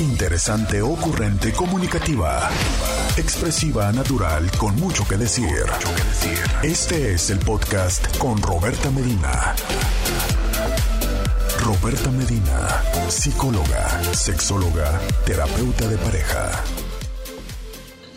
Interesante, ocurrente, comunicativa. Expresiva, natural, con mucho que decir. Este es el podcast con Roberta Medina. Roberta Medina, psicóloga, sexóloga, terapeuta de pareja.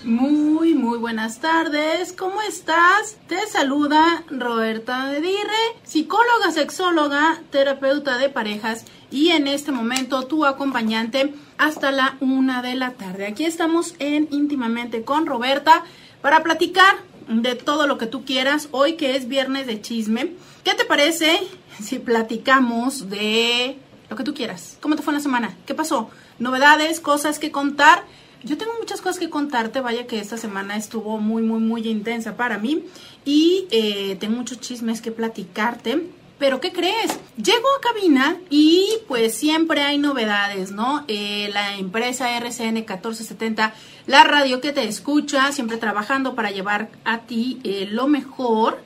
Muy, muy buenas tardes. ¿Cómo estás? Te saluda Roberta Medire, psicóloga, sexóloga, terapeuta de parejas y en este momento tu acompañante hasta la una de la tarde. Aquí estamos en íntimamente con Roberta para platicar de todo lo que tú quieras hoy que es viernes de chisme. ¿Qué te parece si platicamos de lo que tú quieras? ¿Cómo te fue la semana? ¿Qué pasó? Novedades, cosas que contar. Yo tengo muchas cosas que contarte, vaya que esta semana estuvo muy, muy, muy intensa para mí y eh, tengo muchos chismes que platicarte. Pero ¿qué crees? Llego a cabina y pues siempre hay novedades, ¿no? Eh, la empresa RCN 1470, la radio que te escucha, siempre trabajando para llevar a ti eh, lo mejor,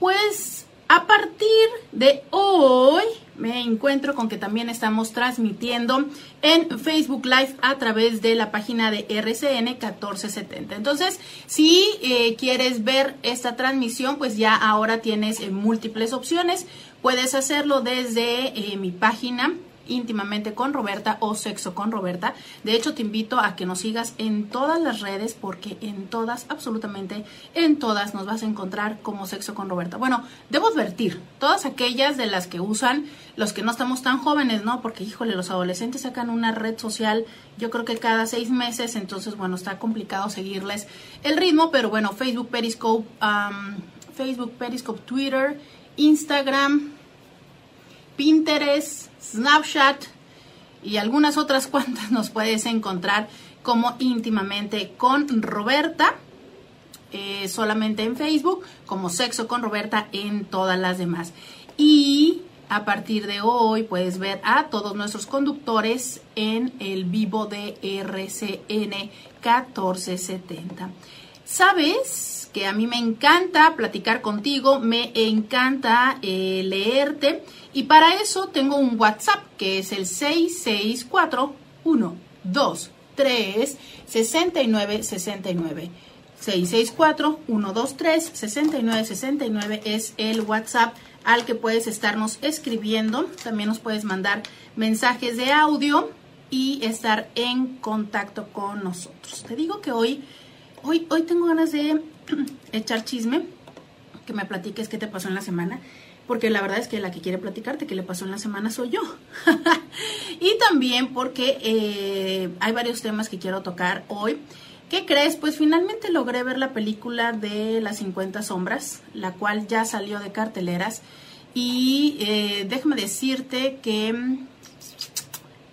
pues a partir de hoy me encuentro con que también estamos transmitiendo en Facebook Live a través de la página de RCN 1470. Entonces, si eh, quieres ver esta transmisión, pues ya ahora tienes múltiples opciones. Puedes hacerlo desde eh, mi página íntimamente con Roberta o sexo con Roberta. De hecho, te invito a que nos sigas en todas las redes porque en todas, absolutamente en todas nos vas a encontrar como sexo con Roberta. Bueno, debo advertir, todas aquellas de las que usan los que no estamos tan jóvenes, ¿no? Porque, híjole, los adolescentes sacan una red social, yo creo que cada seis meses, entonces, bueno, está complicado seguirles el ritmo, pero bueno, Facebook, Periscope, Facebook, Periscope, Twitter, Instagram, Pinterest, Snapchat y algunas otras cuantas nos puedes encontrar como íntimamente con Roberta. Eh, solamente en Facebook, como Sexo con Roberta en todas las demás. Y a partir de hoy puedes ver a todos nuestros conductores en el vivo de RCN 1470. ¿Sabes? Que a mí me encanta platicar contigo, me encanta eh, leerte y para eso tengo un WhatsApp que es el 664 123 6969. 664 123 6969 es el WhatsApp al que puedes estarnos escribiendo. También nos puedes mandar mensajes de audio y estar en contacto con nosotros. Te digo que hoy, hoy tengo ganas de echar chisme, que me platiques qué te pasó en la semana porque la verdad es que la que quiere platicarte que le pasó en la semana soy yo. y también porque eh, hay varios temas que quiero tocar hoy. ¿Qué crees? Pues finalmente logré ver la película de Las 50 Sombras, la cual ya salió de carteleras. Y eh, déjame decirte que,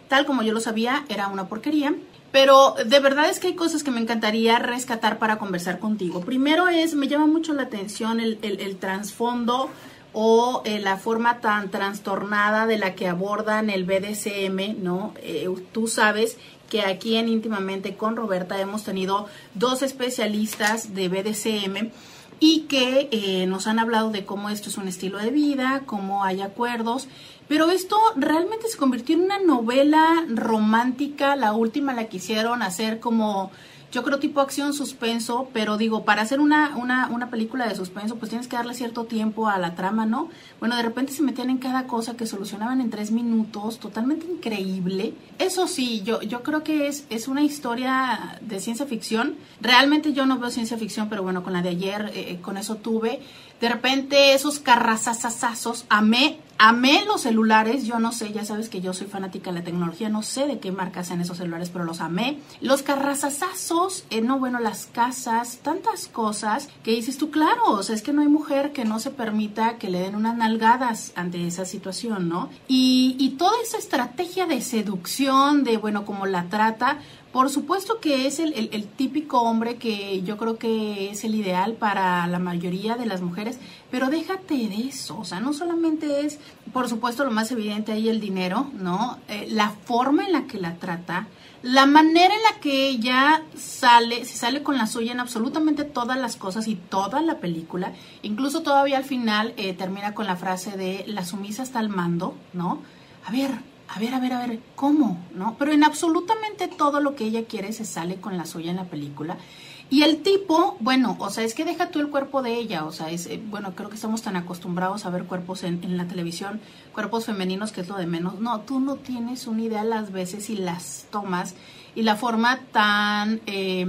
tal como yo lo sabía, era una porquería. Pero de verdad es que hay cosas que me encantaría rescatar para conversar contigo. Primero es, me llama mucho la atención el, el, el trasfondo o eh, la forma tan trastornada de la que abordan el BDSM, ¿no? Eh, tú sabes que aquí en íntimamente con Roberta hemos tenido dos especialistas de BDSM y que eh, nos han hablado de cómo esto es un estilo de vida, cómo hay acuerdos, pero esto realmente se convirtió en una novela romántica, la última la quisieron hacer como yo creo tipo acción suspenso, pero digo, para hacer una, una, una película de suspenso, pues tienes que darle cierto tiempo a la trama, ¿no? Bueno, de repente se metían en cada cosa que solucionaban en tres minutos, totalmente increíble. Eso sí, yo, yo creo que es, es una historia de ciencia ficción. Realmente yo no veo ciencia ficción, pero bueno, con la de ayer, eh, con eso tuve. De repente esos carrazazazazos, amé, amé los celulares, yo no sé, ya sabes que yo soy fanática de la tecnología, no sé de qué marca sean esos celulares, pero los amé. Los carrazazazos, eh, no, bueno, las casas, tantas cosas que dices tú, claro, o sea, es que no hay mujer que no se permita que le den unas nalgadas ante esa situación, ¿no? Y, y toda esa estrategia de seducción, de, bueno, como la trata, por supuesto que es el, el, típico hombre que yo creo que es el ideal para la mayoría de las mujeres, pero déjate de eso, o sea, no solamente es, por supuesto, lo más evidente ahí el dinero, ¿no? Eh, la forma en la que la trata, la manera en la que ella sale, se sale con la suya en absolutamente todas las cosas y toda la película, incluso todavía al final eh, termina con la frase de la sumisa está al mando, ¿no? A ver, a ver, a ver, a ver, ¿cómo? ¿No? Pero en absolutamente todo lo que ella quiere se sale con la suya en la película. Y el tipo, bueno, o sea, es que deja tú el cuerpo de ella, o sea, es, eh, bueno, creo que estamos tan acostumbrados a ver cuerpos en, la televisión, cuerpos femeninos, que es lo de menos. No, tú no tienes una idea las veces y las tomas y la forma tan eh,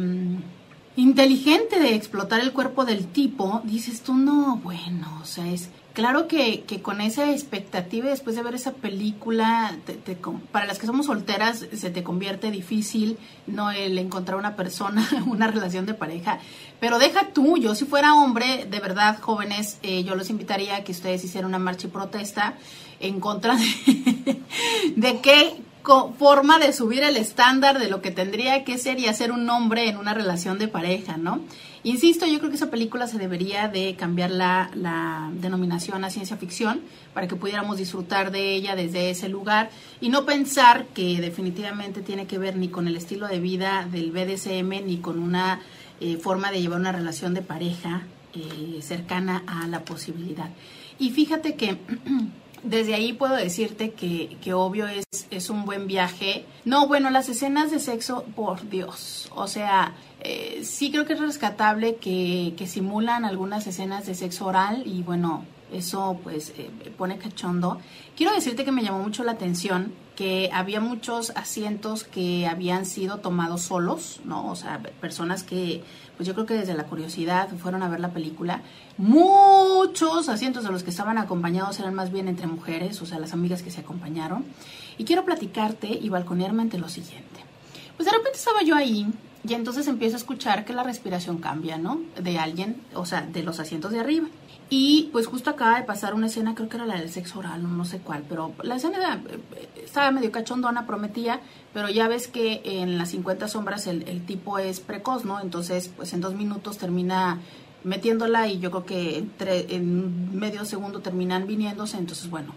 inteligente de explotar el cuerpo del tipo, dices tú, no, bueno, o sea, es claro que, que, con esa expectativa después de ver esa película, te, para las que somos solteras se te convierte difícil no el encontrar una persona, una relación de pareja. Pero deja tú, yo si fuera hombre, de verdad, jóvenes, eh, yo los invitaría a que ustedes hicieran una marcha y protesta en contra de, de que forma de subir el estándar de lo que tendría que ser y hacer un hombre en una relación de pareja, ¿no? Insisto, yo creo que esa película se debería de cambiar la, denominación a ciencia ficción para que pudiéramos disfrutar de ella desde ese lugar y no pensar que definitivamente tiene que ver ni con el estilo de vida del BDSM ni con una eh, forma de llevar una relación de pareja eh, cercana a la posibilidad. Y fíjate que desde ahí puedo decirte que, que obvio es, es, un buen viaje. No, bueno, las escenas de sexo, por Dios. O sea, eh, sí creo que es rescatable que, que, simulan algunas escenas de sexo oral y bueno, eso pues eh, pone cachondo. Quiero decirte que me llamó mucho la atención que había muchos asientos que habían sido tomados solos, ¿no? O sea, personas que, pues yo creo que desde la curiosidad fueron a ver la película. Muchos asientos de los que estaban acompañados eran más bien entre mujeres, o sea, las amigas que se acompañaron. Y quiero platicarte y balconearme ante lo siguiente. Pues de repente estaba yo ahí y entonces empiezo a escuchar que la respiración cambia, ¿no? De alguien, o sea, de los asientos de arriba. Y pues justo acaba de pasar una escena, creo que era la del sexo oral, no, sé cuál, pero la escena eh, estaba medio cachondona, prometía, pero ya ves que en las 50 sombras el, el, tipo es precoz, ¿no? Entonces, pues en dos minutos termina metiéndola y yo creo que entre, en medio segundo terminan viniéndose, entonces bueno.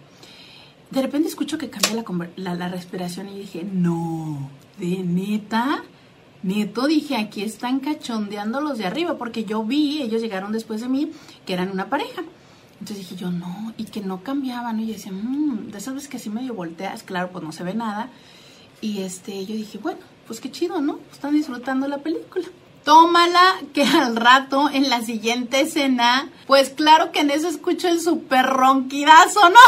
De repente escucho que cambia la, la, la respiración y dije, no, de neta. Neto, dije, aquí están cachondeando los de arriba, porque yo vi, ellos llegaron después de mí, que eran una pareja. Entonces dije yo, no, y que no cambiaban. Y yo decía, mmm, de esas veces que así medio volteas, claro, pues no se ve nada. Y este, yo dije, bueno, pues qué chido, ¿no? Están disfrutando la película. Tómala que al rato, en la siguiente escena, pues claro que en eso escucho el super ronquidazo, ¿no?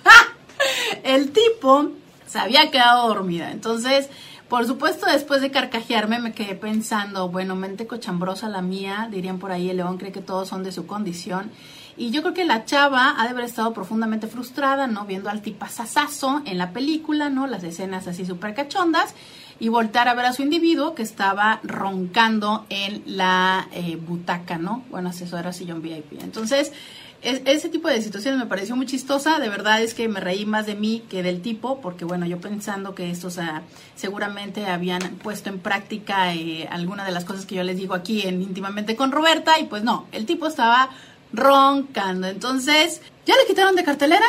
el tipo se había quedado dormida. Entonces, por supuesto, después de carcajearme me quedé pensando, bueno, mente cochambrosa la mía, dirían por ahí, el león cree que todos son de su condición. Y yo creo que la chava ha de haber estado profundamente frustrada, ¿no? Viendo al tipazazazo en la película, ¿no? Las escenas así súper cachondas. Y voltar a ver a su individuo que estaba roncando en la eh, butaca, ¿no? Bueno, asesora sillón VIP. Entonces, ese tipo de situaciones me pareció muy chistosa. De verdad es que me reí más de mí que del tipo, porque bueno, yo pensando que estos seguramente habían puesto en práctica eh, alguna de las cosas que yo les digo aquí en íntimamente con Roberta, y pues no, el tipo estaba roncando. Entonces, ¿ya le quitaron de cartelera?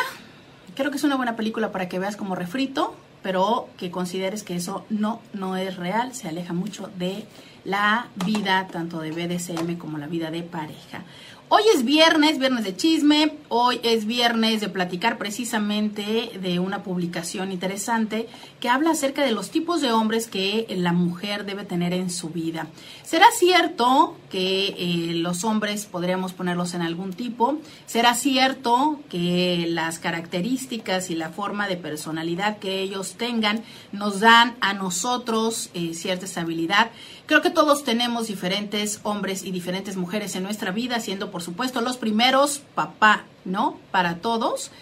Creo que es una buena película para que veas como refrito, pero que consideres que eso no, no es real, se aleja mucho de la vida tanto de BDSM como la vida de pareja. Hoy es viernes, viernes de chisme, hoy es viernes de platicar precisamente de una publicación interesante que habla acerca de los tipos de hombres que la mujer debe tener en su vida. ¿Será cierto que eh, los hombres podríamos ponerlos en algún tipo? ¿Será cierto que las características y la forma de personalidad que ellos tengan nos dan a nosotros eh, cierta estabilidad? Creo que todos tenemos diferentes hombres y diferentes mujeres en nuestra vida, siendo por supuesto los primeros papá, ¿no? Para todos.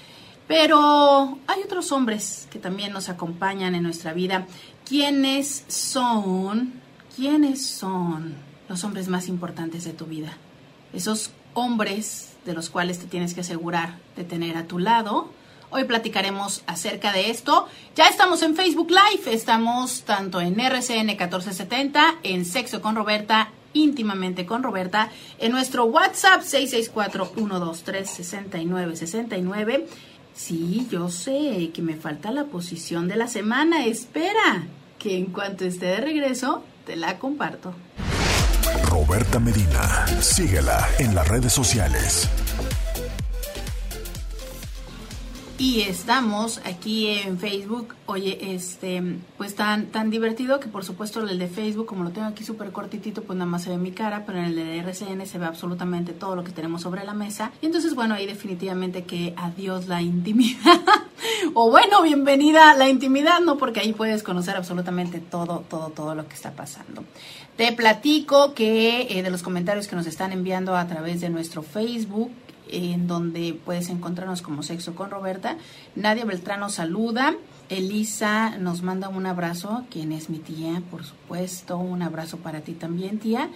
Pero hay otros hombres que también nos acompañan en nuestra vida. ¿Quiénes son? ¿Quiénes son los hombres más importantes de tu vida? Esos hombres de los cuales te tienes que asegurar de tener a tu lado Hoy platicaremos acerca de esto. Ya estamos en Facebook Live, estamos tanto en RCN 1470, en Sexo con Roberta, íntimamente con Roberta, en nuestro WhatsApp 664-123-6969. Sí, yo sé que me falta la posición de la semana. Espera, que en cuanto esté de regreso, te la comparto. Roberta Medina, síguela en las redes sociales y estamos aquí en Facebook. Oye, este, pues tan, tan divertido que por supuesto el de Facebook, como lo tengo aquí súper cortitito, pues nada más se ve mi cara, pero en el de RCN se ve absolutamente todo lo que tenemos sobre la mesa. Y entonces, bueno, ahí definitivamente que adiós la intimidad. o bueno, bienvenida a la intimidad, ¿no? Porque ahí puedes conocer absolutamente todo, todo, todo lo que está pasando. Te platico que eh, de los comentarios que nos están enviando a través de nuestro Facebook, en donde puedes encontrarnos como Sexo con Roberta. Nadia Beltrán saluda. Elisa nos manda un abrazo, quien es mi tía, por supuesto. Un abrazo para ti también, tía.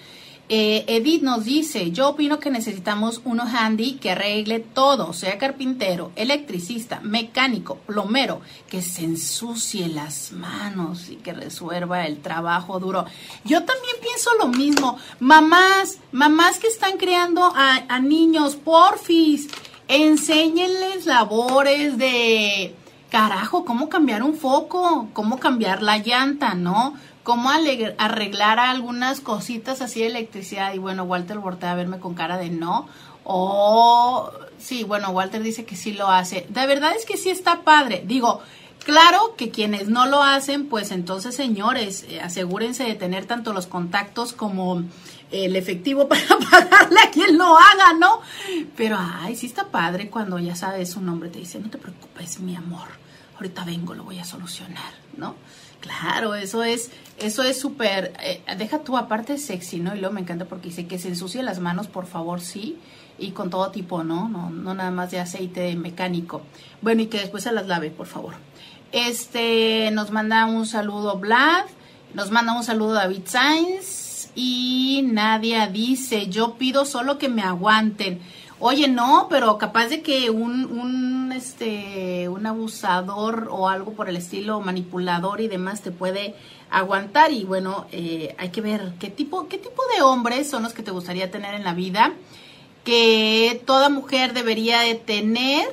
Eh, Edith nos dice, yo opino que necesitamos uno handy que arregle todo, sea carpintero, electricista, mecánico, plomero, que se ensucie las manos y que resuelva el trabajo duro. Yo también pienso lo mismo. Mamás, mamás que están creando a, a niños, porfis, enséñenles labores de, carajo, cómo cambiar un foco, cómo cambiar la llanta, ¿no? Cómo arreglar algunas cositas así de electricidad. Y bueno, Walter voltea a verme con cara de no. O sí, bueno, Walter dice que sí lo hace. De verdad es que sí está padre. Digo, claro que quienes no lo hacen, pues entonces, señores, eh, asegúrense de tener tanto los contactos como el efectivo para pagarle a quien lo haga, ¿no? Pero, ay, sí está padre cuando ya sabes su nombre, te dice, no te preocupes, mi amor, ahorita vengo, lo voy a solucionar, ¿no? Claro, eso es, eso es súper, eh, deja tú aparte sexy, ¿no? Y luego me encanta porque dice que se ensucie las manos, por favor, sí, y con todo tipo, ¿no? No, no nada más de aceite mecánico. Bueno, y que después se las lave, por favor. Este, nos manda un saludo Vlad, nos manda un saludo David Sainz, y Nadia dice, yo pido solo que me aguanten. Oye, no, pero capaz de que un, un, este, un abusador o algo por el estilo, manipulador y demás te puede aguantar y bueno, eh, hay que ver qué tipo, qué tipo de hombres son los que te gustaría tener en la vida, que toda mujer debería de tener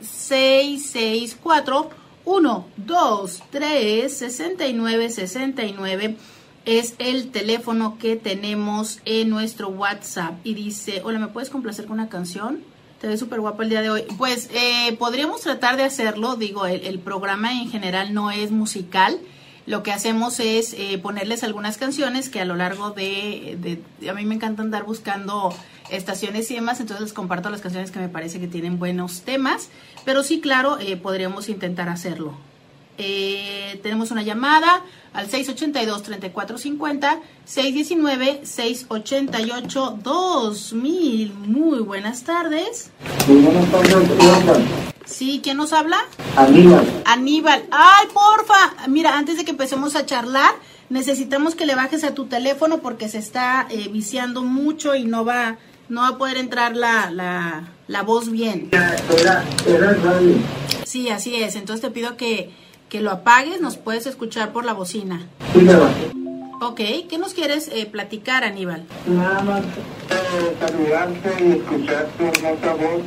664 1 2 3 69 69 es el teléfono que tenemos en nuestro WhatsApp y dice, hola, ¿me puedes complacer con una canción? Te ves súper guapa el día de hoy. Pues eh, podríamos tratar de hacerlo, digo, el, programa en general no es musical. Lo que hacemos es eh, ponerles algunas canciones que a lo largo de, de, a mí me encanta andar buscando estaciones y demás, entonces les comparto las canciones que me parece que tienen buenos temas, pero sí, claro, eh, podríamos intentar hacerlo. Eh, tenemos una llamada al 682-3450, 619-688-2000. Muy buenas tardes. Muy buenas tardes. Sí, ¿quién nos habla? Aníbal. Aníbal. Ay, porfa. Mira, antes de que empecemos a charlar, necesitamos que le bajes a tu teléfono porque se está eh, viciando mucho y no va, no va a poder entrar la, la, la voz bien. Era, era Sí, así es. Entonces te pido que que lo apagues, nos puedes escuchar por la bocina. Sí, Ok, ¿qué nos quieres eh, platicar, Aníbal? Nada más eh, saludarte y escucharte en otra voz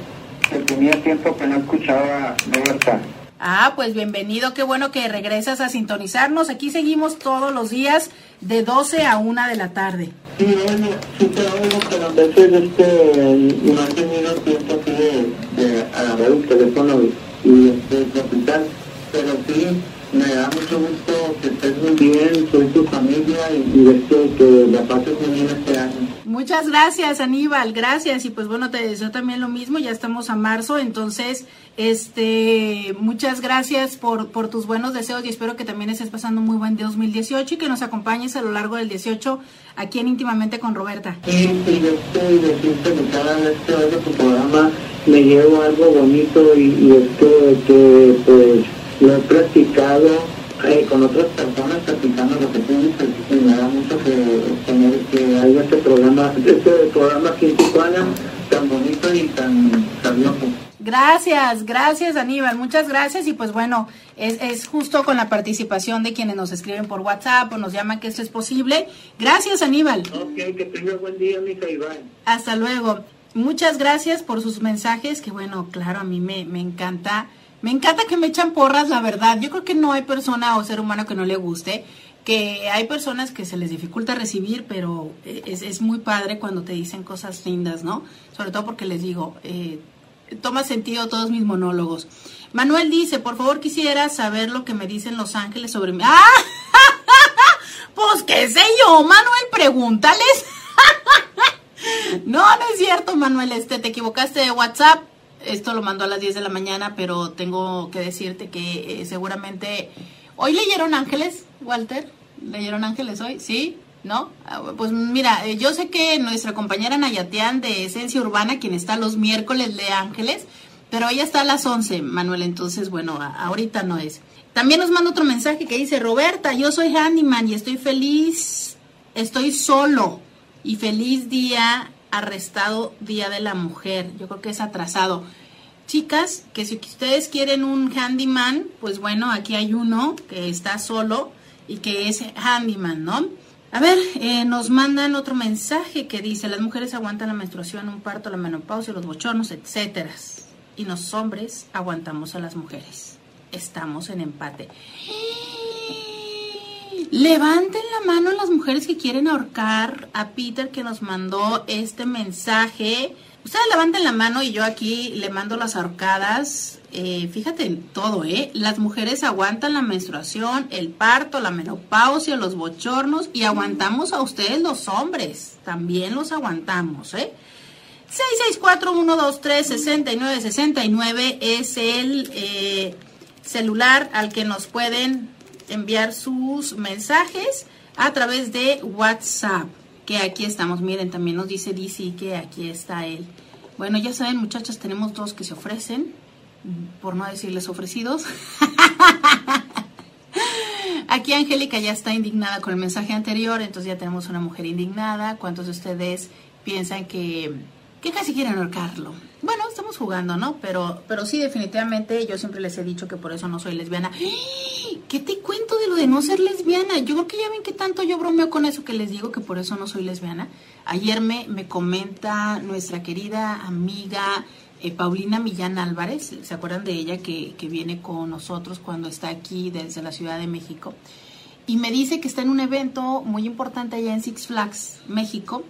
que tenía tiempo que no escuchaba de verdad. Ah, pues bienvenido, qué bueno que regresas a sintonizarnos. Aquí seguimos todos los días de 12 a 1 de la tarde. Sí, bueno, sí te oigo, pero a veces este, no he tenido tiempo así de, de agarrar el teléfono y, y este, pero sí, me da mucho gusto que estés muy bien, soy tu familia y, deseo que la pases muy bien este año. Muchas gracias Aníbal, gracias y pues bueno te deseo también lo mismo, ya estamos a marzo, entonces este muchas gracias por, por tus buenos deseos y espero que también estés pasando un muy buen 2018 y que nos acompañes a lo largo del 18 aquí en Íntimamente con Roberta. Sí, sí, yo estoy decirte que cada vez que oigo tu programa me llevo algo bonito y, y que pues lo he practicado eh, con otras personas practicando lo que y me da mucho que tener que haya este programa, este programa aquí en tan bonito y tan sabioso. Gracias, gracias Aníbal, muchas gracias y pues bueno, es, es, justo con la participación de quienes nos escriben por WhatsApp o nos llaman que esto es posible. Gracias Aníbal. Ok, que tenga buen día, mija Iván. Hasta luego. Muchas gracias por sus mensajes, que bueno, claro, a mí me, me encanta me encanta que me echan porras, la verdad. Yo creo que no hay persona o ser humano que no le guste, que hay personas que se les dificulta recibir, pero es, muy padre cuando te dicen cosas lindas, ¿no? Sobre todo porque les digo, eh, toma sentido todos mis monólogos. Manuel dice, por favor quisiera saber lo que me dicen los ángeles sobre mí. ¡Ah! Pues qué sé yo, Manuel, pregúntales. no, no es cierto, Manuel, este, te equivocaste de WhatsApp. Esto lo mandó a las 10 de la mañana, pero tengo que decirte que eh, seguramente... ¿Hoy leyeron ángeles, Walter? ¿Leyeron ángeles hoy? ¿Sí? ¿No? Ah, Pues mira, eh, yo sé que nuestra compañera Nayatean de Esencia Urbana, quien está los miércoles de ángeles, pero ella está a las 11, Manuel, entonces, bueno, ahorita no es. También nos manda otro mensaje que dice, Roberta, yo soy handyman y estoy feliz, estoy solo y feliz día arrestado Día de la Mujer. Yo creo que es atrasado. Chicas, que si ustedes quieren un handyman, pues bueno, aquí hay uno que está solo y que es handyman, ¿no? A ver, eh, nos mandan otro mensaje que dice, las mujeres aguantan la menstruación, un parto, la menopausia, los bochornos, etcétera. Y los hombres aguantamos a las mujeres. Estamos en empate. Levanten la mano las mujeres que quieren ahorcar a Peter que nos mandó este mensaje. Ustedes levanten la mano y yo aquí le mando las ahorcadas. Eh, fíjate en todo, ¿eh? Las mujeres aguantan la menstruación, el parto, la menopausia, los bochornos y aguantamos a ustedes los hombres. También los aguantamos, ¿eh? 664-123-6969 es el eh, celular al que nos pueden enviar sus mensajes a través de WhatsApp. Que aquí estamos, miren, también nos dice DC que aquí está él. Bueno, ya saben, muchachas, tenemos dos que se ofrecen, por no decirles ofrecidos. Aquí Angélica ya está indignada con el mensaje anterior, entonces ya tenemos una mujer indignada. ¿Cuántos de ustedes piensan que, que casi quieren ahorcarlo? Bueno, estamos jugando, ¿no? Pero, pero sí, definitivamente, yo siempre les he dicho que por eso no soy lesbiana. ¡Ah! ¿Qué te de no ser lesbiana? Yo creo que ya ven que tanto yo bromeo con eso que les digo que por eso no soy lesbiana. Ayer me, me comenta nuestra querida amiga eh, Paulina Millán Álvarez, ¿se acuerdan de ella que, que viene con nosotros cuando está aquí desde la Ciudad de México? Y me dice que está en un evento muy importante allá en Six Flags, México,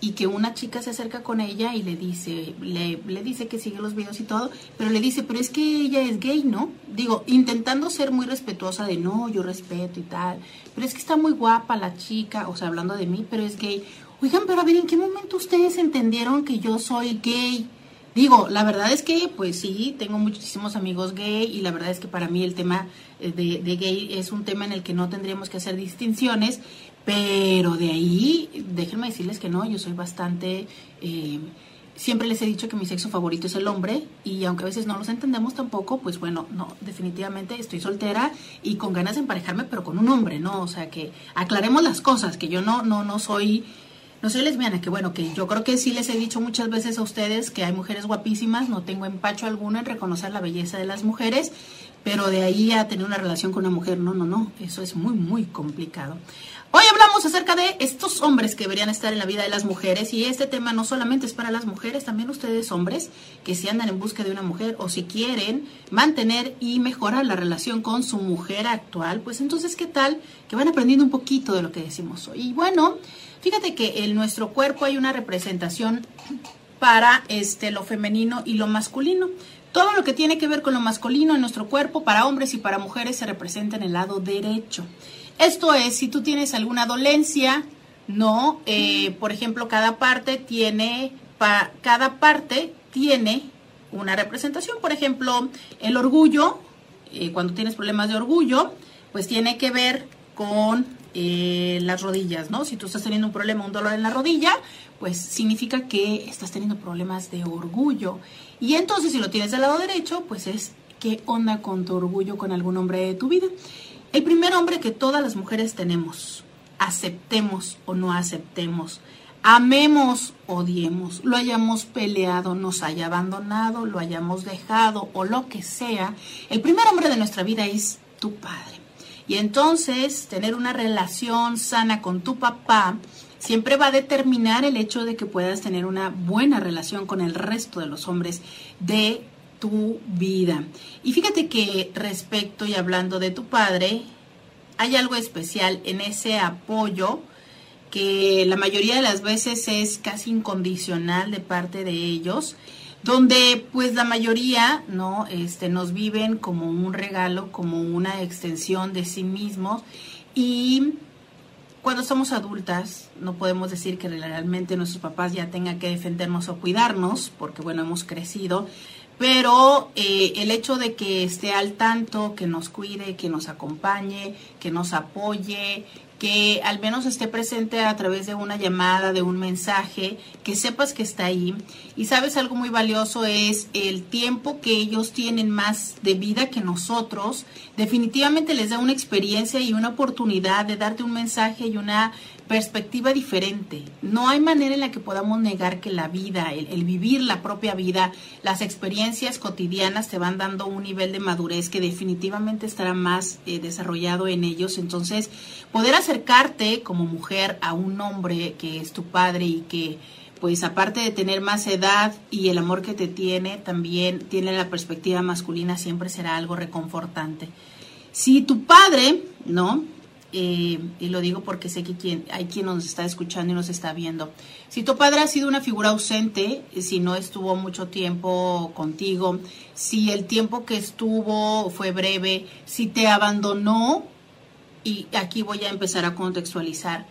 y que una chica se acerca con ella y le dice, le, dice que sigue los videos y todo, pero le dice, pero es que ella es gay, ¿no? Digo, intentando ser muy respetuosa de no, yo respeto y tal, pero es que está muy guapa la chica, o sea, hablando de mí, pero es gay. Oigan, pero a ver, ¿en qué momento ustedes entendieron que yo soy gay? Digo, la verdad es que, pues sí, tengo muchísimos amigos gay y la verdad es que para mí el tema eh, de gay es un tema en el que no tendríamos que hacer distinciones, pero de ahí, déjenme decirles que no, yo soy bastante... eh, siempre les he dicho que mi sexo favorito es el hombre y aunque a veces no los entendemos tampoco, pues bueno, no, definitivamente estoy soltera y con ganas de emparejarme, pero con un hombre, ¿no? O sea, que aclaremos las cosas, que yo no, no, no soy no soy lesbiana, que bueno, que yo creo que sí les he dicho muchas veces a ustedes que hay mujeres guapísimas, no tengo empacho alguno en reconocer la belleza de las mujeres, pero de ahí a tener una relación con una mujer, no, no, no, eso es muy, muy complicado. Hoy hablamos acerca de estos hombres que deberían estar en la vida de las mujeres y este tema no solamente es para las mujeres, también ustedes hombres que si andan en busca de una mujer o si quieren mantener y mejorar la relación con su mujer actual, pues entonces qué tal que van aprendiendo un poquito de lo que decimos hoy. Y bueno, fíjate que en nuestro cuerpo hay una representación para este lo femenino y lo masculino. Todo lo que tiene que ver con lo masculino en nuestro cuerpo para hombres y para mujeres se representa en el lado derecho. Esto es, si tú tienes alguna dolencia, no, eh, por ejemplo, cada parte tiene, pa- cada parte tiene una representación. Por ejemplo, el orgullo, eh, cuando tienes problemas de orgullo, pues tiene que ver con eh, las rodillas, ¿no? Si tú estás teniendo un problema, un dolor en la rodilla, pues significa que estás teniendo problemas de orgullo. Y entonces, si lo tienes del lado derecho, pues es qué onda con tu orgullo con algún hombre de tu vida. El primer hombre que todas las mujeres tenemos, aceptemos o no aceptemos, amemos, odiemos, lo hayamos peleado, nos haya abandonado, lo hayamos dejado o lo que sea, el primer hombre de nuestra vida es tu padre. Y entonces tener una relación sana con tu papá siempre va a determinar el hecho de que puedas tener una buena relación con el resto de los hombres de tu vida. Y fíjate que respecto y hablando de tu padre, hay algo especial en ese apoyo que la mayoría de las veces es casi incondicional de parte de ellos, donde pues la mayoría, ¿no? Este, nos viven como un regalo, como una extensión de sí mismos y cuando somos adultas no podemos decir que realmente nuestros papás ya tengan que defendernos o cuidarnos, porque bueno, hemos crecido, pero eh, el hecho de que esté al tanto, que nos cuide, que nos acompañe, que nos apoye, que al menos esté presente a través de una llamada, de un mensaje, que sepas que está ahí. Y sabes, algo muy valioso es el tiempo que ellos tienen más de vida que nosotros. Definitivamente les da una experiencia y una oportunidad de darte un mensaje y una perspectiva diferente. No hay manera en la que podamos negar que la vida, el, vivir la propia vida, las experiencias cotidianas te van dando un nivel de madurez que definitivamente estará más eh, desarrollado en ellos. Entonces, poder acercarte como mujer a un hombre que es tu padre y que pues aparte de tener más edad y el amor que te tiene, también tiene la perspectiva masculina, siempre será algo reconfortante. Si tu padre, ¿no? Eh, y lo digo porque sé que quien, hay quien nos está escuchando y nos está viendo. Si tu padre ha sido una figura ausente, si no estuvo mucho tiempo contigo, si el tiempo que estuvo fue breve, si te abandonó, y aquí voy a empezar a contextualizar,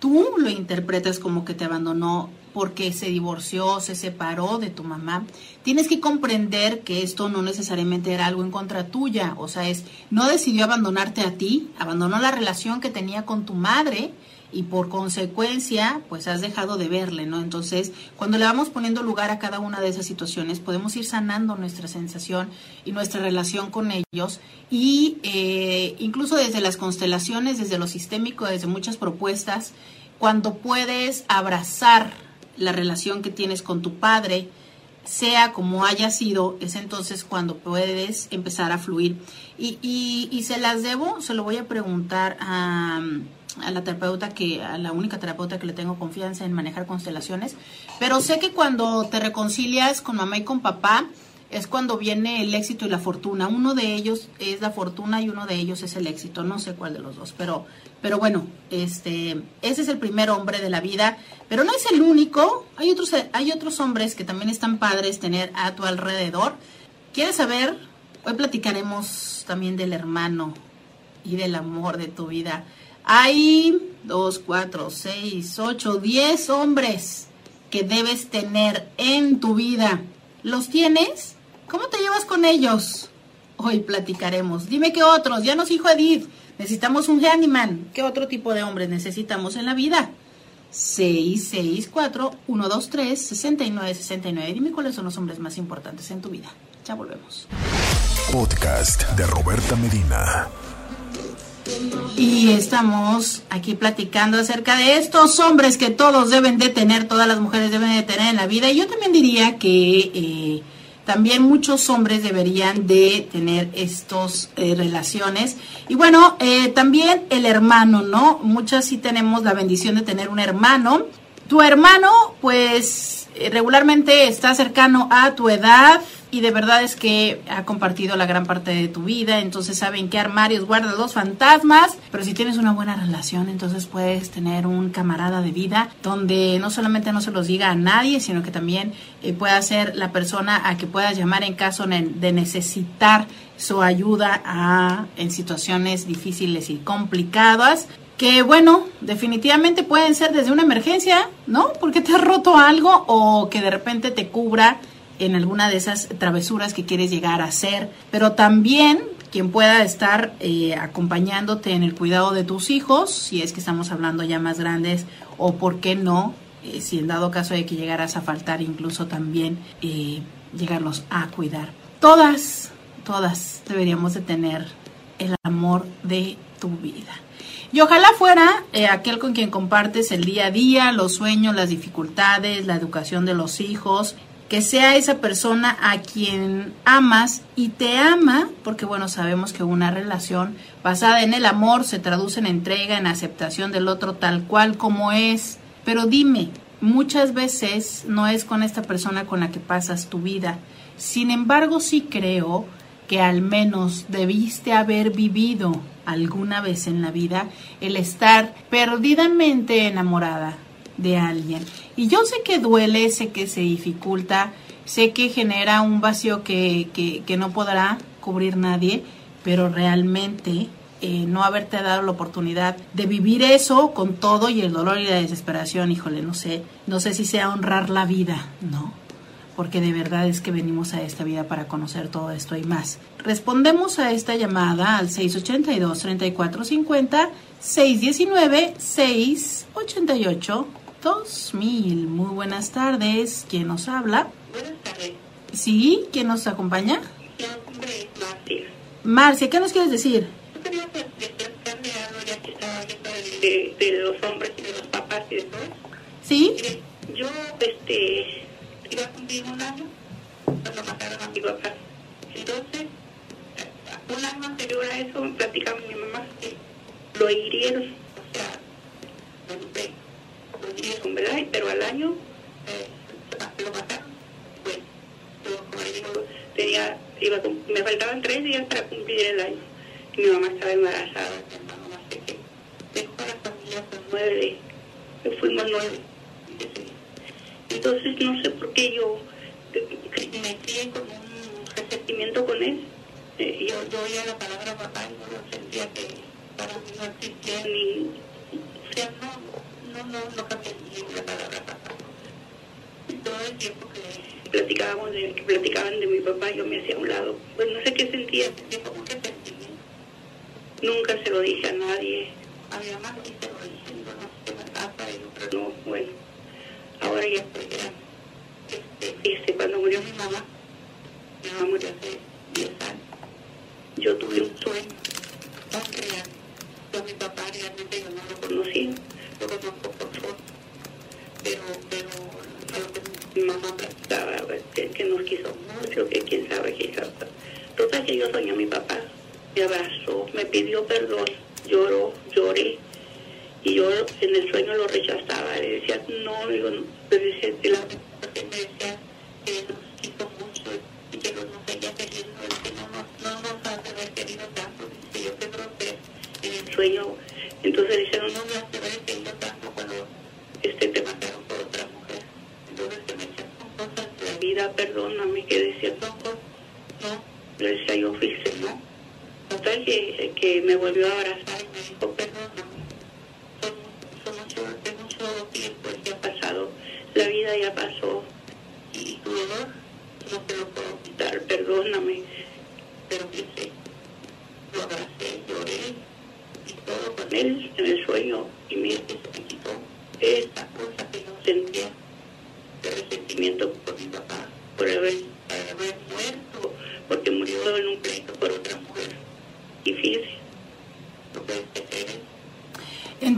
tú lo interpretas como que te abandonó porque se divorció, se separó de tu mamá, tienes que comprender que esto no necesariamente era algo en contra tuya, o sea, es, no decidió abandonarte a ti, abandonó la relación que tenía con tu madre y por consecuencia, pues has dejado de verle, ¿no? Entonces, cuando le vamos poniendo lugar a cada una de esas situaciones, podemos ir sanando nuestra sensación y nuestra relación con ellos. Y eh, incluso desde las constelaciones, desde lo sistémico, desde muchas propuestas, cuando puedes abrazar la relación que tienes con tu padre, sea como haya sido, es entonces cuando puedes empezar a fluir. Y, y, se las debo, se lo voy a preguntar a, a, la terapeuta que, a la única terapeuta que le tengo confianza en manejar constelaciones, pero sé que cuando te reconcilias con mamá y con papá, es cuando viene el éxito y la fortuna. Uno de ellos es la fortuna y uno de ellos es el éxito. No sé cuál de los dos, pero, pero bueno, este, ese es el primer hombre de la vida, pero no es el único. Hay otros, hay otros hombres que también están padres tener a tu alrededor. ¿Quieres saber? Hoy platicaremos también del hermano y del amor de tu vida. Hay dos, cuatro, seis, ocho, diez hombres que debes tener en tu vida. ¿Los tienes? ¿Cómo te llevas con ellos? Hoy platicaremos. Dime qué otros. Ya nos dijo Edith. Necesitamos un handyman. ¿Qué otro tipo de hombres necesitamos en la vida? 664-123-6969. Dime cuáles son los hombres más importantes en tu vida. Ya volvemos. Podcast de Roberta Medina. Y estamos aquí platicando acerca de estos hombres que todos deben de tener, todas las mujeres deben de tener en la vida. Y yo también diría que eh, también muchos hombres deberían de tener estas eh, relaciones. Y bueno, eh, también el hermano, ¿no? Muchas sí tenemos la bendición de tener un hermano. Tu hermano, pues eh, regularmente está cercano a tu edad y de verdad es que ha compartido la gran parte de tu vida, entonces saben qué armarios guarda los fantasmas, pero si tienes una buena relación, entonces puedes tener un camarada de vida donde no solamente no se los diga a nadie, sino que también eh, pueda ser la persona a que puedas llamar en caso de necesitar su ayuda a, en situaciones difíciles y complicadas que bueno, definitivamente pueden ser desde una emergencia, ¿no? Porque te has roto algo o que de repente te cubra en alguna de esas travesuras que quieres llegar a hacer, pero también quien pueda estar eh, acompañándote en el cuidado de tus hijos, si es que estamos hablando ya más grandes, o por qué no, eh, si en dado caso de que llegaras a faltar, incluso también eh, llegarlos a cuidar. Todas, todas deberíamos de tener el amor de tu vida. Y ojalá fuera aquel con quien compartes el día a día, los sueños, las dificultades, la educación de los hijos, que sea esa persona a quien amas y te ama, porque bueno, sabemos que una relación basada en el amor se traduce en entrega, en aceptación del otro tal cual como es. Pero dime, muchas veces no es con esta persona con la que pasas tu vida. Sin embargo, sí creo que al menos debiste haber vivido alguna vez en la vida el estar perdidamente enamorada de alguien. Y yo sé que duele, sé que se dificulta, sé que genera un vacío que, que, no podrá cubrir nadie, pero realmente eh, no haberte dado la oportunidad de vivir eso con todo y el dolor y la desesperación, híjole, no sé, no sé si sea honrar la vida, ¿no? Porque de verdad es que venimos a esta vida para conocer todo esto y más. Respondemos a esta llamada al 682-3450, 619-688-2000. Muy buenas tardes, ¿quién nos habla? Buenas tardes. Sí, ¿quién nos acompaña? Mi nombre es Marcia. Marcia, ¿qué nos quieres decir? Yo quería platicarle algo ya que estaba hablando de, de los hombres y de los papás y de todo. ¿Sí? Yo este, iba a cumplir un año cuando mataron a mi papá. Entonces, un año anterior a eso me platicaba mi mamá que lo hirieron, o sea, ¿verdad? Pero al año lo mataron. Bueno, yo, tenía, iba me faltaban tres días para cumplir el año. Y mi mamá estaba embarazada, mi no sé qué. Dejó a la familia con nueve, fuimos nueve. Entonces no sé por qué yo me crié con un resentimiento con él. Eh, yo, yo oía la palabra papá y no lo sentía que para mí no existía ni... O no, no, cambié platicábamos platicaban de mi papá, yo me hacía un lado. Pues no sé qué sentía. Nunca se lo dije a nadie. No no, bueno. Ahora ya estoy. Este, este, cuando murió mi mamá, mi mamá murió hace 10 años, que quién sabe qué causa. Total que yo soñé a mi papá, me abrazó, me pidió perdón, lloró, lloré. Y yo en el sueño lo rechazaba, le decía, no, digo, no, le de la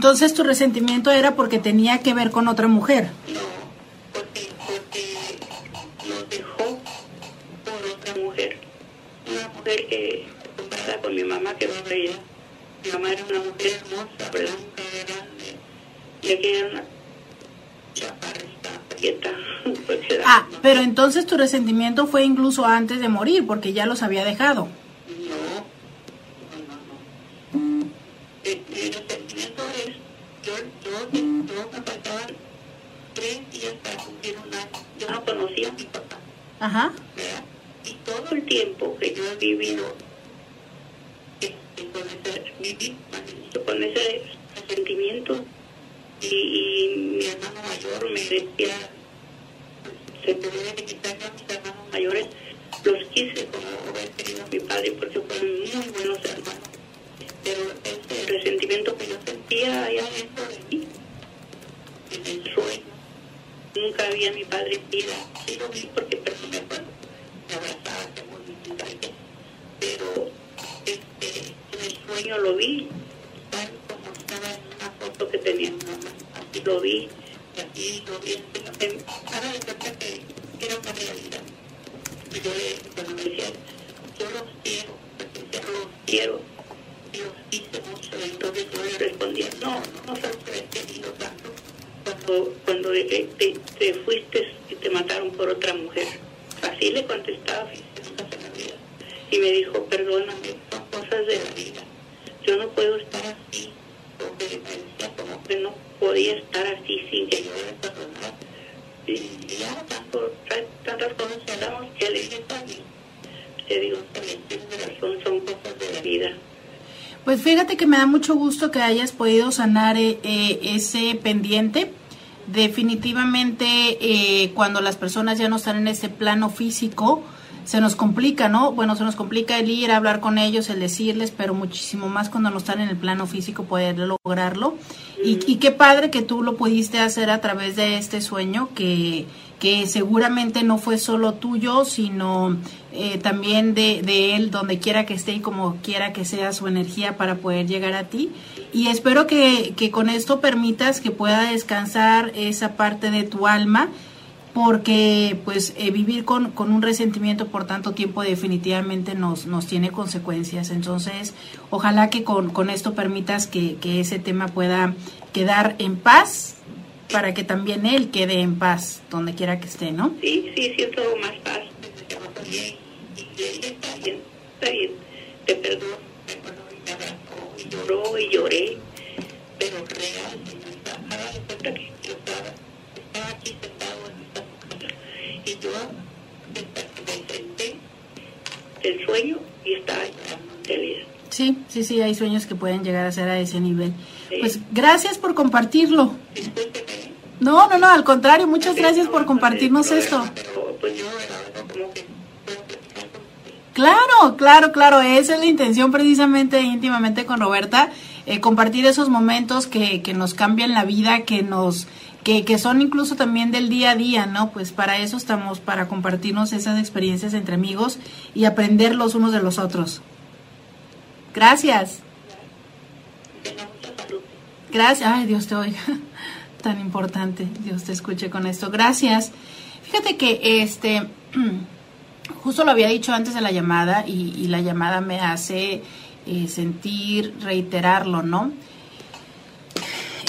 Entonces tu resentimiento era porque tenía que ver con otra mujer. No, porque, porque nos dejó por otra mujer. Una mujer que, comparada con mi mamá, que no veía. Mi mamá era una mujer hermosa, blanca, grande. Y aquí era una Ah, pero entonces tu resentimiento fue incluso antes de morir, porque ya los había dejado. No, no, no, no. El, el resentimiento es, yo, yo, yo me faltaban tres días para cumplir un año. Yo no conocía a mi papá. Ajá. ¿verdad? Y todo el tiempo que yo he vivido este, con ese, viví, con ese resentimiento y, y mi hermano mayor me decía, se te debe de quitar a mis hermanos mayores, los quise como haber querido a mi padre porque fueron muy buenos hermanos. Pero ese resentimiento que yo sentía allá dentro de mí, en el sueño, nunca vi a mi Sí lo vi porque pero no movía, pero este, en el sueño lo vi, tal como estaba en una foto que tenía mamá. Así lo vi, y así lo vi. Ahora que era una realidad. Y yo cuando me decía, yo los quiero, decía, los quiero, y los quise mucho. Entonces yo respondía, no, no nos has querido cuando, te, te fuiste y te mataron por otra mujer. Así le contestaba. Y me dijo, perdóname, son cosas de la vida. Yo no puedo estar así, porque decía como que no podía estar así sin que yo le perdonara. y ya tanto, tantas cosas hablamos que le dije también. Te digo, razón, son cosas de la vida. Pues fíjate que me da mucho gusto que hayas podido sanar eh, eh, ese pendiente. Definitivamente eh, cuando las personas ya no están en ese plano físico, se nos complica, ¿no? Bueno, se nos complica el ir a hablar con ellos, el decirles, pero muchísimo más cuando no están en el plano físico poder lograrlo. Y, y qué padre que tú lo pudiste hacer a través de este sueño que, que seguramente no fue solo tuyo, sino eh, también de, de, él, donde quiera que esté y como quiera que sea su energía para poder llegar a ti. Y espero que, que con esto permitas que pueda descansar esa parte de tu alma porque pues eh, vivir con, con, un resentimiento por tanto tiempo definitivamente nos, nos tiene consecuencias. Entonces, ojalá que con, con esto permitas que, que, ese tema pueda quedar en paz para que también él quede en paz donde quiera que esté, ¿no? Sí, sí, siento más paz está bien, está bien, te perdono, acuerdo y lloró y lloré, pero real, haga de cuenta yo estaba, estaba aquí sentado en y yo el sueño y estaba realidad. Sí, sí, sí, hay sueños que pueden llegar a ser a ese nivel. Sí. Pues gracias por compartirlo. Discúlpeme. No, no, no, al contrario, muchas gracias por compartirnos esto. Pero, pues yo, como que Claro, claro, claro, esa es la intención precisamente íntimamente con Roberta, eh, compartir esos momentos que, que nos cambian la vida, que nos que, que son incluso también del día a día, ¿no? Pues para eso estamos, para compartirnos esas experiencias entre amigos y aprender los unos de los otros. Gracias. Gracias. Ay, Dios te oiga. Tan importante. Dios te escuche con esto. Gracias. Fíjate que este, justo lo había dicho antes de la llamada y, y la llamada me hace eh, sentir, reiterarlo, ¿no?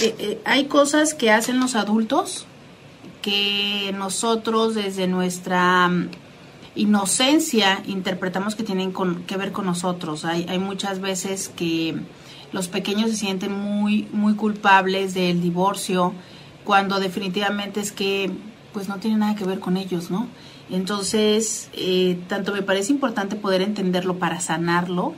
Eh, eh, hay cosas que hacen los adultos que nosotros desde nuestra mm, inocencia interpretamos que tienen con, que ver con nosotros. Hay, hay muchas veces que los pequeños se sienten muy, muy culpables del divorcio cuando definitivamente es que pues no tiene nada que ver con ellos, ¿no? Entonces, eh, tanto me parece importante poder entenderlo para sanarlo,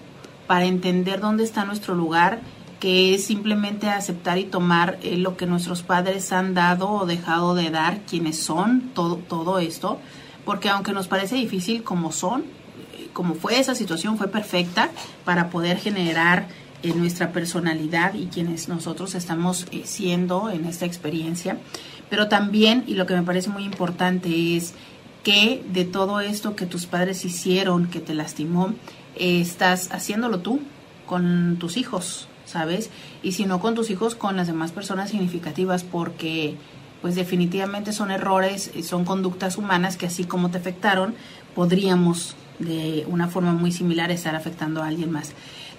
para entender dónde está nuestro lugar que es simplemente aceptar y tomar eh, lo que nuestros padres han dado o dejado de dar, quienes son, todo, todo esto, porque aunque nos parece difícil como son, eh, como fue esa situación, fue perfecta para poder generar eh, nuestra personalidad y quienes nosotros estamos siendo en esta experiencia, pero también, y lo que me parece muy importante es que de todo esto que tus padres hicieron, que te lastimó, eh, estás haciéndolo tú con tus hijos, ¿sabes? Y si no con tus hijos, con las demás personas significativas, porque pues definitivamente son errores, son conductas humanas que así como te afectaron, podríamos de una forma muy similar estar afectando a alguien más.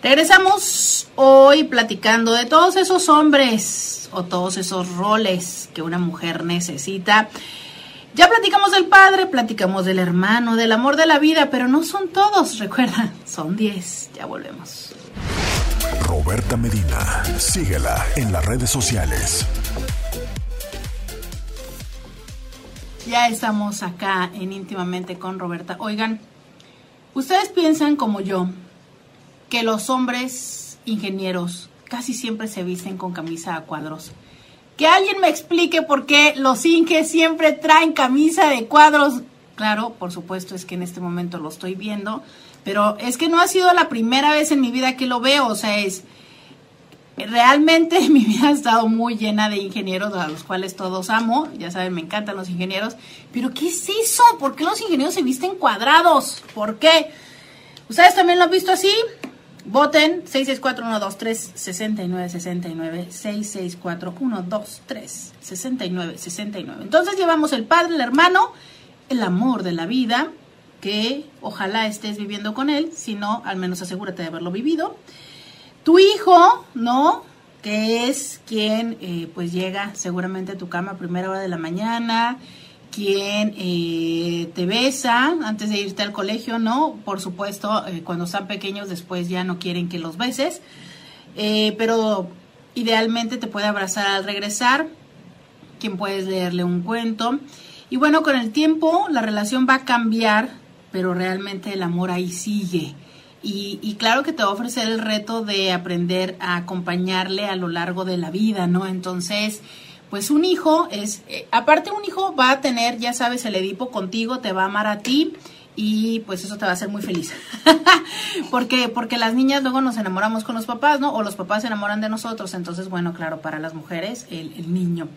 Regresamos hoy platicando de todos esos hombres o todos esos roles que una mujer necesita. Ya platicamos del padre, platicamos del hermano, del amor de la vida, pero no son todos, recuerda, son 10. Ya volvemos. Roberta Medina, síguela en las redes sociales. Ya estamos acá en íntimamente con Roberta. Oigan, ustedes piensan como yo que los hombres ingenieros casi siempre se visten con camisa a cuadros. Que alguien me explique por qué los inges siempre traen camisa de cuadros. Claro, por supuesto es que en este momento lo estoy viendo, pero es que no ha sido la primera vez en mi vida que lo veo, o sea, es realmente mi vida ha estado muy llena de ingenieros a los cuales todos amo, ya saben, me encantan los ingenieros, pero ¿qué es eso? ¿Por qué los ingenieros se visten cuadrados? ¿Por qué? ¿Ustedes también lo han visto así? Voten 664-123-6969. 664-123-6969. Entonces llevamos el padre, el hermano, el amor de la vida, que ojalá estés viviendo con él, si no, al menos asegúrate de haberlo vivido. Tu hijo, ¿no? Que es quien eh, pues llega seguramente a tu cama a primera hora de la mañana, quien eh, te besa antes de irte al colegio, ¿no? Por supuesto, eh, cuando están pequeños después ya no quieren que los beses, eh, pero idealmente te puede abrazar al regresar, quien puedes leerle un cuento. Y bueno, con el tiempo la relación va a cambiar, pero realmente el amor ahí sigue. Y, claro que te va a ofrecer el reto de aprender a acompañarle a lo largo de la vida, ¿no? Entonces, pues un hijo es, eh, aparte un hijo va a tener, ya sabes, el Edipo contigo, te va a amar a ti y pues eso te va a hacer muy feliz. porque porque las niñas luego nos enamoramos con los papás, ¿no? O los papás se enamoran de nosotros, entonces bueno, claro, para las mujeres el, el niño.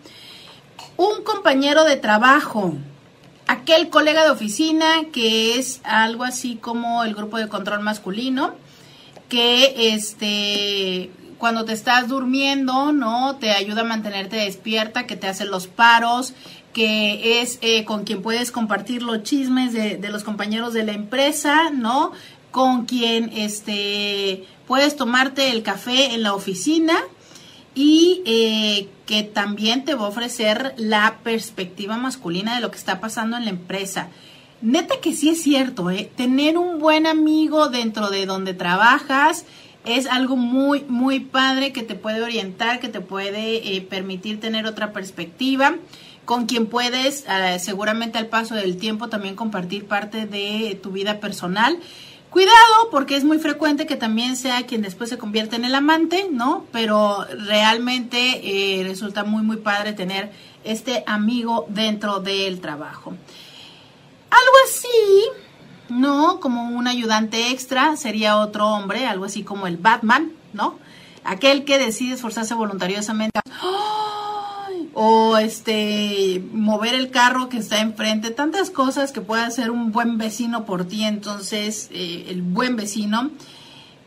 Un compañero de trabajo, aquel colega de oficina que es algo así como el grupo de control masculino, que este cuando te estás durmiendo, ¿no? Te ayuda a mantenerte despierta, que te hace los paros, que es eh, con quien puedes compartir los chismes de, los compañeros de la empresa, ¿no? Con quien este, puedes tomarte el café en la oficina y eh, que también te va a ofrecer la perspectiva masculina de lo que está pasando en la empresa. Neta que sí es cierto, ¿eh? tener un buen amigo dentro de donde trabajas es algo muy, muy padre que te puede orientar, que te puede eh, permitir tener otra perspectiva con quien puedes eh, seguramente al paso del tiempo también compartir parte de tu vida personal. Cuidado, porque es muy frecuente que también sea quien después se convierte en el amante, ¿no? Pero realmente eh, resulta muy, muy padre tener este amigo dentro del trabajo. Algo así, Como un ayudante extra sería otro hombre, algo así como el Batman, ¿no? Aquel que decide esforzarse voluntariosamente. O este mover el carro que está enfrente, tantas cosas que puede hacer un buen vecino por ti, entonces eh, el buen vecino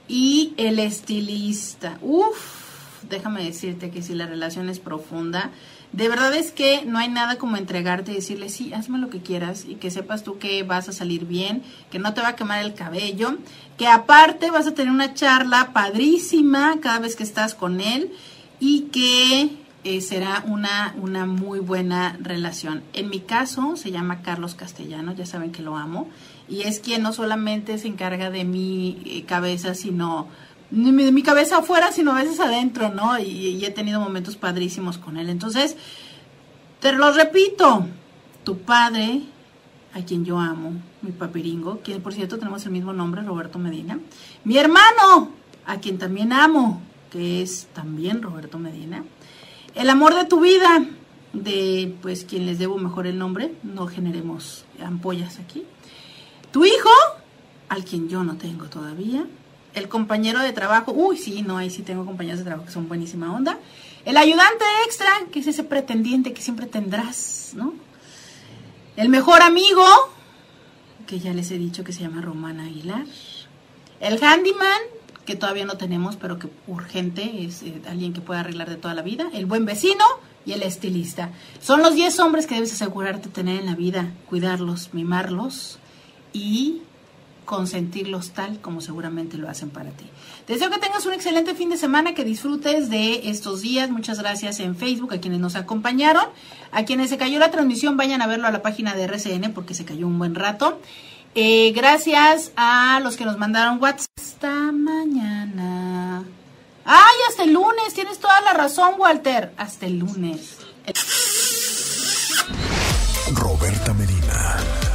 y el estilista. Uf, déjame decirte que si la relación es profunda, de verdad es que no hay nada como entregarte y decirle, sí, hazme lo que quieras y que sepas tú que vas a salir bien, que no te va a quemar el cabello, que aparte vas a tener una charla padrísima cada vez que estás con él y que eh, será una, una muy buena relación. En mi caso se llama Carlos Castellano, ya saben que lo amo, y es quien no solamente se encarga de mi eh, cabeza, sino de mi cabeza afuera, sino a veces adentro, ¿no? Y, y, he tenido momentos padrísimos con él. Entonces, te lo repito, tu padre, a quien yo amo, mi papiringo, quien por cierto tenemos el mismo nombre, Roberto Medina, mi hermano, a quien también amo, que es también Roberto Medina, el amor de tu vida, de pues quien les debo mejor el nombre, no generemos ampollas aquí. Tu hijo, al quien yo no tengo todavía. El compañero de trabajo, uy, sí, no, ahí sí tengo compañeros de trabajo que son buenísima onda. El ayudante extra, que es ese pretendiente que siempre tendrás, ¿no? El mejor amigo, que ya les he dicho que se llama Romana Aguilar. El handyman, que todavía no tenemos, pero que urgente, es eh, alguien que pueda arreglar de toda la vida, el buen vecino y el estilista. Son los 10 hombres que debes asegurarte tener en la vida, cuidarlos, mimarlos y consentirlos tal como seguramente lo hacen para ti. Deseo que tengas un excelente fin de semana, que disfrutes de estos días. Muchas gracias en Facebook a quienes nos acompañaron. A quienes se cayó la transmisión, vayan a verlo a la página de RCN porque se cayó un buen rato. Eh, gracias a los que nos mandaron WhatsApp. Hasta mañana. ¡Ay, hasta el lunes! Tienes toda la razón, Walter. Hasta el lunes. Roberta